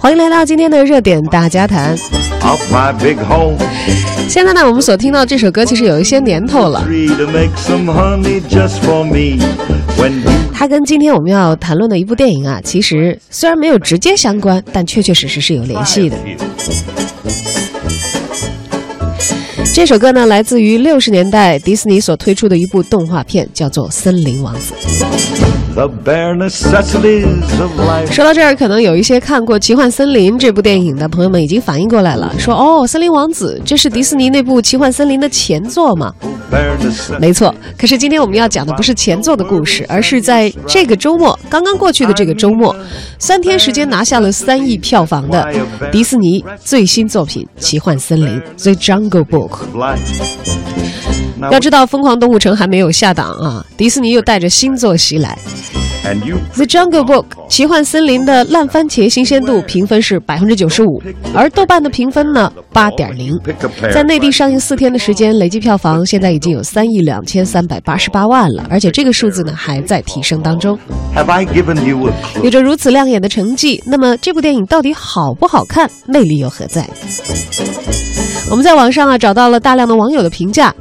欢迎来到今天的热点大家谈。现在呢，我们所听到这首歌其实有一些年头了它跟今天我们要谈论的一部电影啊，其实虽然没有直接相关，但确确实实是有联系的。这首歌呢，来自于六十年代迪士尼所推出的一部动画片，叫做《森林王子》。说到这儿，可能有一些看过《奇幻森林》这部电影的朋友们已经反应过来了，说：“哦，《森林王子》这是迪士尼那部《奇幻森林》的前作吗？”没错，可是今天我们要讲的不是前作的故事，而是在这个周末刚刚过去的这个周末，三天时间拿下了三亿票房的迪士尼最新作品《奇幻森林》（The Jungle Book）。要知道，《疯狂动物城》还没有下档啊，迪士尼又带着新作袭来。The Jungle Book》奇幻森林的烂番茄新鲜度评分是百分之九十五，而豆瓣的评分呢八点零。在内地上映四天的时间，累计票房现在已经有三亿两千三百八十八万了，而且这个数字呢还在提升当中。有着如此亮眼的成绩，那么这部电影到底好不好看，魅力又何在？我们在网上啊找到了大量的网友的评价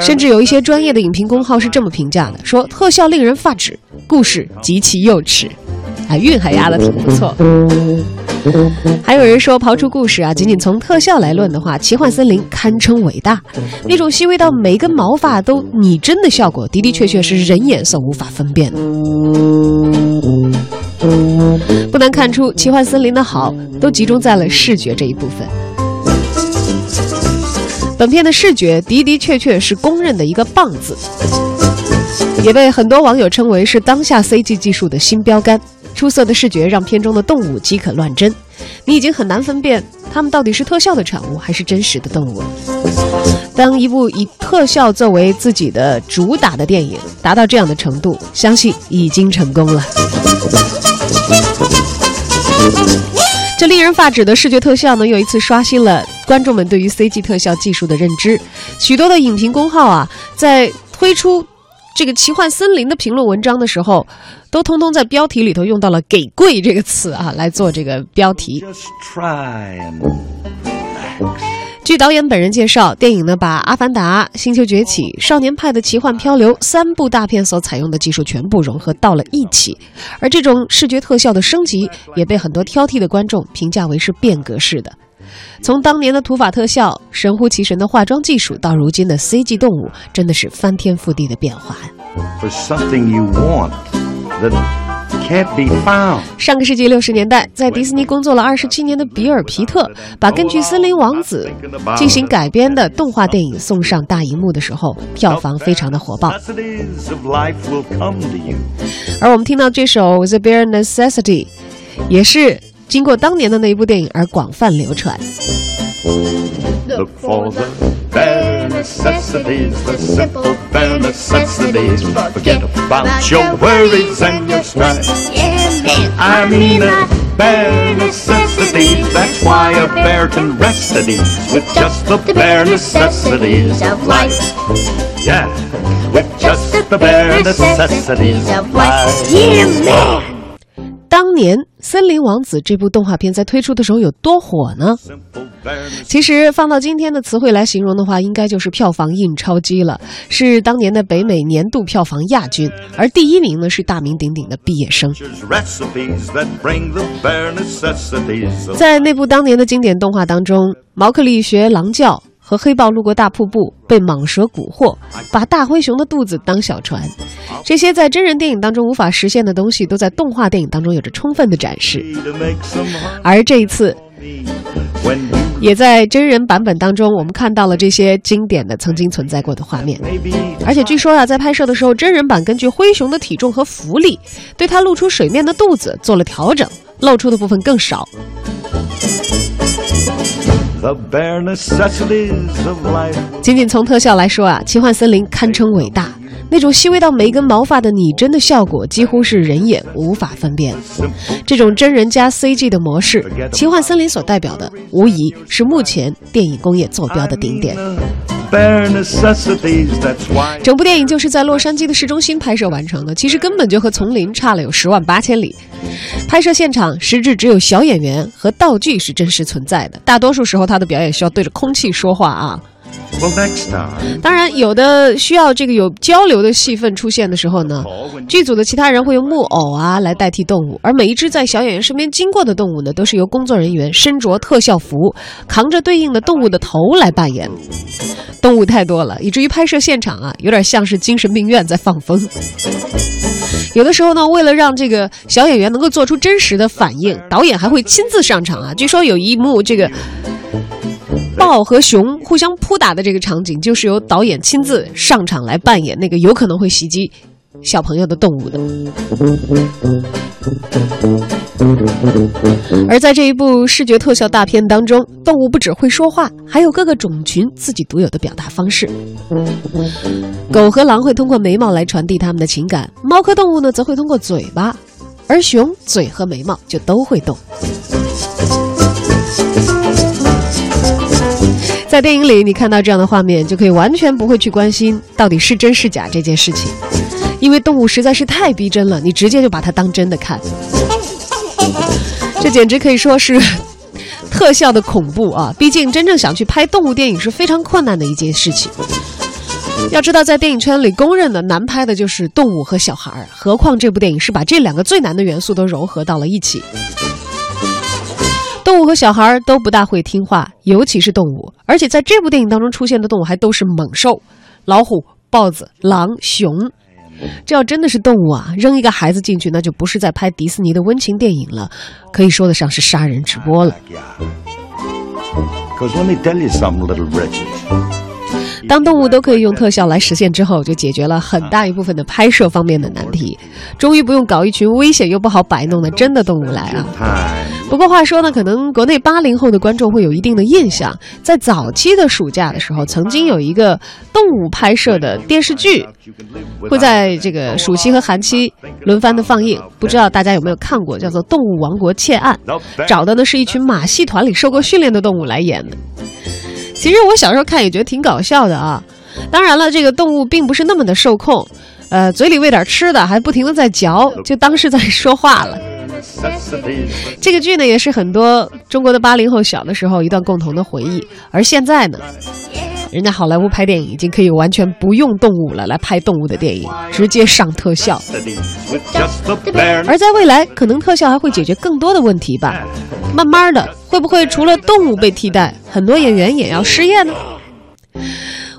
甚至有一些专业的影评公号是这么评价的：说特效令人发指，故事极其幼稚。啊，韵还押的挺不错。还有人说，刨除故事啊，仅仅从特效来论的话，《奇幻森林》堪称伟大。那种细微到每一根毛发都拟真的效果，的的确确是人眼所无法分辨的。不难看出，《奇幻森林》的好都集中在了视觉这一部分。本片的视觉的的确确是公认的一个棒字，也被很多网友称为是当下 CG 技术的新标杆。出色的视觉让片中的动物饥渴乱真，你已经很难分辨它们到底是特效的产物还是真实的动物了。当一部以特效作为自己的主打的电影达到这样的程度，相信已经成功了。这令人发指的视觉特效呢，又一次刷新了观众们对于 CG 特效技术的认知。许多的影评公号啊，在推出这个奇幻森林的评论文章的时候，都通通在标题里头用到了“给跪”这个词啊，来做这个标题。just try 据导演本人介绍，电影呢把《阿凡达》《星球崛起》《少年派的奇幻漂流》三部大片所采用的技术全部融合到了一起，而这种视觉特效的升级也被很多挑剔的观众评价为是变革式的。从当年的土法特效、神乎其神的化妆技术，到如今的 CG 动物，真的是翻天覆地的变化呀。for something you want that can't be found. 上个世纪六十年代，在迪士尼工作了二十七年的比尔·皮特，把根据《森林王子》进行改编的动画电影送上大荧幕的时候，票房非常的火爆。而我们听到这首《The Bare Necessity》，也是经过当年的那一部电影而广泛流传。Look for the bare necessities, the simple bare necessities. Forget about your worries and your strife. I mean the bare necessities. That's why a bear can rest at ease with just the bare necessities of life. Yeah, with just the bare necessities of life. 当年《森林王子》这部动画片在推出的时候有多火呢？ 其实放到今天的词汇来形容的话，应该就是票房印钞机了，是当年的北美年度票房亚军，而第一名呢是大名鼎鼎的《毕业生》。在那部当年的经典动画当中，毛克利学狼叫和黑豹路过大瀑布，被蟒蛇蛊惑，把大灰熊的肚子当小船，这些在真人电影当中无法实现的东西，都在动画电影当中有着充分的展示。而这一次也在真人版本当中，我们看到了这些经典的曾经存在过的画面。而且据说啊，在拍摄的时候，真人版根据灰熊的体重和浮力，对它露出水面的肚子做了调整，露出的部分更少。the bare necessities of life 仅仅从特效来说啊，《奇幻森林》堪称伟大。那种细微到每一根毛发的拟真的效果，几乎是人眼无法分辨。这种真人加 CG 的模式，《奇幻森林》所代表的，无疑是目前电影工业坐标的顶点。整部电影就是在洛杉矶的市中心拍摄完成的，其实根本就和丛林差了有十万八千里。拍摄现场实质只有小演员和道具是真实存在的，大多数时候他的表演需要对着空气说话啊。Well. 当然，有的需要这个有交流的戏份出现的时候呢，剧组的其他人会用木偶啊来代替动物，而每一只在小演员身边经过的动物呢，都是由工作人员身着特效服，扛着对应的动物的头来扮演。动物太多了，以至于拍摄现场啊，有点像是精神病院在放风。有的时候呢，为了让这个小演员能够做出真实的反应，导演还会亲自上场啊。据说有一幕这个豹和熊互相扑打的这个场景，就是由导演亲自上场来扮演那个有可能会袭击小朋友的动物的。而在这一部视觉特效大片当中，动物不只会说话，还有各个种群自己独有的表达方式。狗和狼会通过眉毛来传递它们的情感，猫科动物呢则会通过嘴巴，而熊嘴和眉毛就都会动。在电影里，你看到这样的画面，就可以完全不会去关心到底是真是假这件事情，因为动物实在是太逼真了，你直接就把它当真的看。这简直可以说是特效的恐怖啊！毕竟真正想去拍动物电影是非常困难的一件事情。要知道，在电影圈里公认的难拍的就是动物和小孩儿，何况这部电影是把这两个最难的元素都糅合到了一起。动物和小孩儿都不大会听话，尤其是动物，而且在这部电影当中出现的动物还都是猛兽，老虎、豹子、狼、熊。这要真的是动物啊，扔一个孩子进去，那就不是在拍迪士尼的温情电影了，可以说得上是杀人直播了。当动物都可以用特效来实现之后，就解决了很大一部分的拍摄方面的难题，终于不用搞一群危险又不好摆弄的真的动物来啊。不过话说呢，可能国内八零后的观众会有一定的印象，在早期的暑假的时候，曾经有一个动物拍摄的电视剧，会在这个暑期和寒期轮番的放映。不知道大家有没有看过，叫做《动物王国窃案》，找的呢是一群马戏团里受过训练的动物来演的。其实我小时候看也觉得挺搞笑的啊。当然了，这个动物并不是那么的受控，呃，嘴里喂点吃的，还不停的在嚼，就当是在说话了。这个剧呢，也是很多中国的八零后小的时候一段共同的回忆。而现在呢，人家好莱坞拍电影已经可以完全不用动物了，来拍动物的电影，直接上特效。而在未来，可能特效还会解决更多的问题吧。慢慢的，会不会除了动物被替代，很多演员也要失业呢？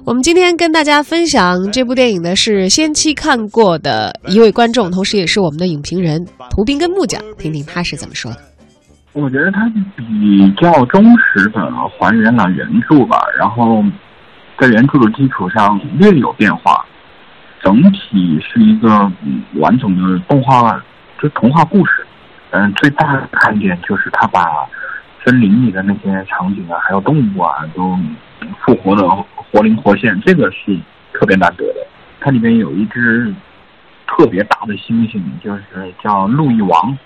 我们今天跟大家分享这部电影的是先期看过的一位观众，同时也是我们的影评人涂斌跟木匠，听听他是怎么说的。我觉得它比较忠实的还原了原著吧，然后在原著的基础上略有变化，整体是一个嗯完整的动画，就童话故事。嗯，最大的看点就是他把森林里的那些场景啊，还有动物啊，都复活的活灵活现，这个是特别难得的。它里面有一只特别大的猩猩，就是叫路易王。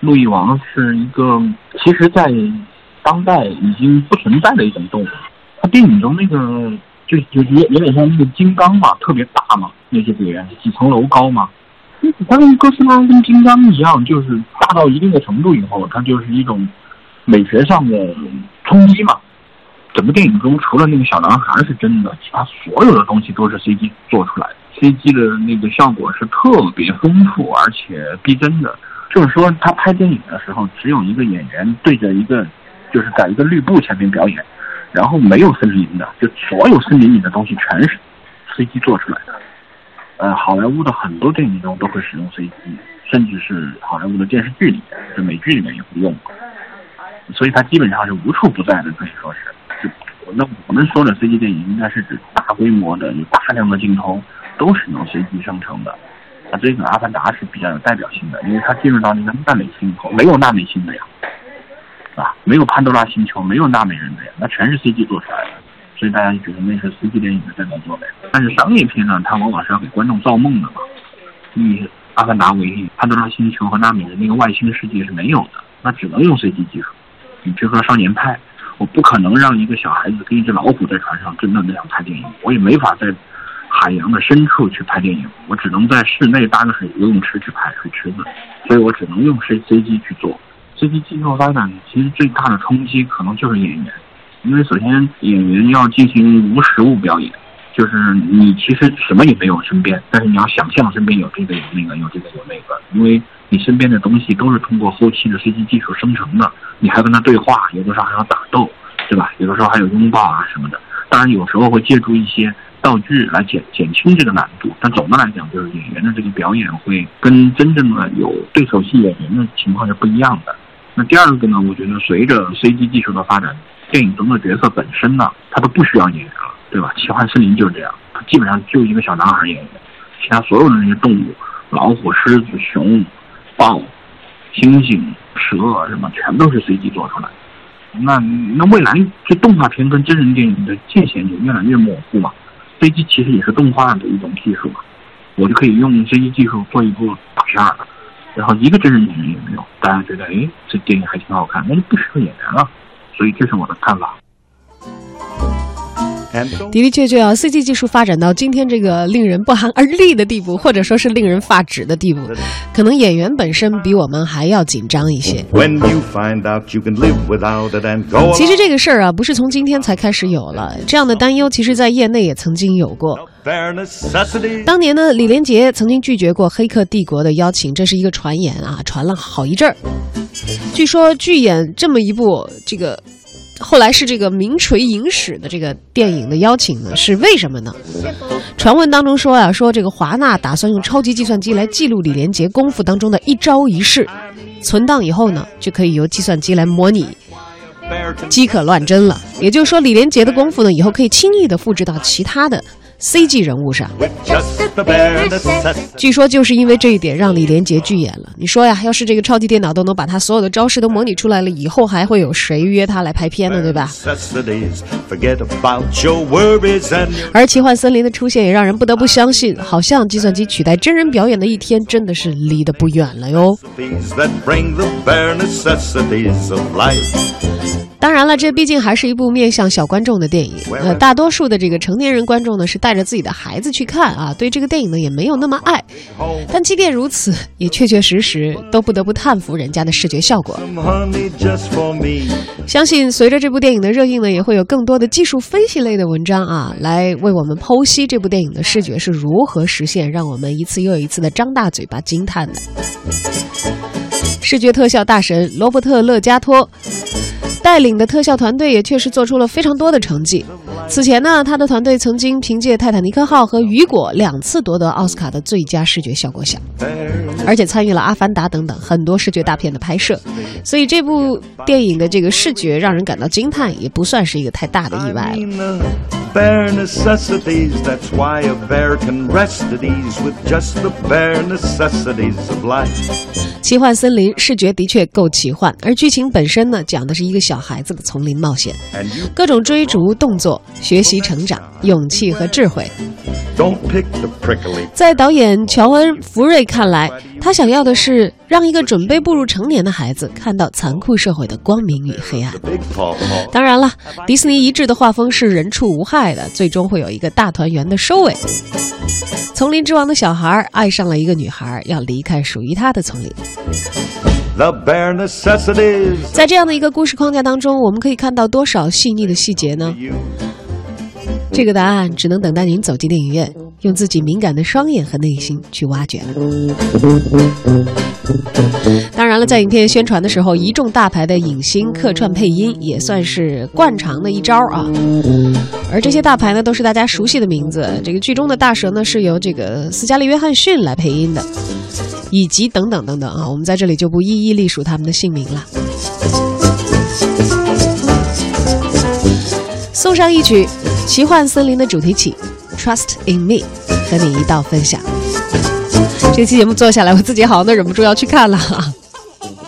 路易王是一个，其实，在当代已经不存在的一种动物。它电影中那个就就有有点像那个金刚嘛，特别大嘛，那些演员几层楼高嘛。它跟哥斯拉跟金刚一样，就是大到一定的程度以后，它就是一种美学上的冲击嘛。整个电影中，除了那个小男孩是真的，其他所有的东西都是 CG 做出来的。CG 的那个效果是特别丰富而且逼真的。就是说，他拍电影的时候，只有一个演员对着一个，就是在一个绿布前面表演，然后没有森林的，就所有森林里的东西全是 CG 做出来的。呃，好莱坞的很多电影中都会使用 CG，甚至是好莱坞的电视剧里，就美剧里面也会用，所以它基本上是无处不在的，可以说是。那我们说的 CG 电影，应该是指大规模的、有大量的镜头都是用 CG 生成的。啊，这个《阿凡达》是比较有代表性的，因为它进入到那个纳美星球，没有纳美星的呀，啊，没有潘多拉星球，没有纳美人的呀，那全是 CG 做出来的，所以大家就觉得那是 CG 电影的代表作呗。但是商业片呢，它往往是要给观众造梦的嘛。以《阿凡达》为例，潘多拉星球和纳美人那个外星世界是没有的，那只能用 CG 技术。你比如说《少年派》，我不可能让一个小孩子跟一只老虎在船上真的那样拍电影，我也没法在海洋的深处去拍电影，我只能在室内搭个水游泳池去拍水池子，所以我只能用 C C G 去做。C G 技术发展其实最大的冲击可能就是演员，因为首先演员要进行无实物表演。就是你其实什么也没有身边，但是你要想象身边有这个有那个有这个有那个，因为你身边的东西都是通过后期的 CG 技术生成的，你还跟他对话，有的时候还要打斗，对吧？有的时候还有拥抱啊什么的。当然有时候会借助一些道具来减减轻这个难度，但总的来讲，就是演员的这个表演会跟真正的有对手戏演员的情况是不一样的。那第二个呢，我觉得随着 CG 技术的发展，电影中的角色本身呢，他都不需要演员了。对吧？奇幻森林就是这样，它基本上就一个小男孩演的，其他所有的那些动物，老虎、狮子、熊、豹、猩猩、蛇什么，全都是随机做出来。那那未来这动画片跟真人电影的界限就越来越模糊嘛。CG 其实也是动画的一种技术嘛，我就可以用 CG 技术做一部大片儿，然后一个真人演员也没有，大家觉得哎，这电影还挺好看，那就不需要演员了。所以这是我的看法。的 的确确啊，CG 技术发展到今天这个令人不寒而栗的地步，或者说是令人发指的地步，可能演员本身比我们还要紧张一些。其实这个事儿啊，不是从今天才开始有了，这样的担忧，其实在业内也曾经有过。当年呢，李连杰曾经拒绝过《黑客帝国》的邀请，这是一个传言啊，传了好一阵儿。据说拒演这么一部这个。后来是这个名垂影史的这个电影的邀请呢，是为什么呢？传闻当中说啊，说这个华纳打算用超级计算机来记录李连杰功夫当中的一招一式，存档以后呢，就可以由计算机来模拟，饥可乱真了。也就是说，李连杰的功夫呢，以后可以轻易的复制到其他的。CG 人物上，据说就是因为这一点让李连杰拒演了。你说呀，要是这个超级电脑都能把他所有的招式都模拟出来了，以后还会有谁约他来拍片呢？对吧？而奇幻森林的出现也让人不得不相信，好像计算机取代真人表演的一天真的是离得不远了哟。当然了，这毕竟还是一部面向小观众的电影。呃，大多数的这个成年人观众呢，是带着自己的孩子去看啊，对这个电影呢也没有那么爱。但即便如此，也确确实实都不得不叹服人家的视觉效果。相信随着这部电影的热映呢，也会有更多的技术分析类的文章啊，来为我们剖析这部电影的视觉是如何实现，让我们一次又一次的张大嘴巴惊叹的。视觉特效大神罗伯特·勒加托。带领的特效团队也确实做出了非常多的成绩。此前呢，他的团队曾经凭借《泰坦尼克号》和《雨果》两次夺得奥斯卡的最佳视觉效果奖，而且参与了《阿凡达》等等很多视觉大片的拍摄。所以这部电影的这个视觉让人感到惊叹，也不算是一个太大的意外了。奇幻森林视觉的确够奇幻，而剧情本身呢，讲的是一个小孩子的丛林冒险，各种追逐、动作、学习、成长、勇气和智慧。在导演乔恩·福瑞看来，他想要的是让一个准备步入成年的孩子看到残酷社会的光明与黑暗。当然了，迪士尼一致的画风是人畜无害的，最终会有一个大团圆的收尾。丛林之王的小孩爱上了一个女孩，要离开属于他的丛林。在这样的一个故事框架当中，我们可以看到多少细腻的细节呢？这个答案只能等待您走进电影院，用自己敏感的双眼和内心去挖掘了。当然了，在影片宣传的时候，一众大牌的影星客串配音也算是惯常的一招啊。而这些大牌呢，都是大家熟悉的名字。这个剧中的大蛇呢，是由这个斯嘉丽·约翰逊来配音的，以及等等等等啊，我们在这里就不一一隶属他们的姓名了。送上一曲。奇幻森林的主题曲《Trust in Me》和你一道分享。这期节目做下来，我自己好像都忍不住要去看了。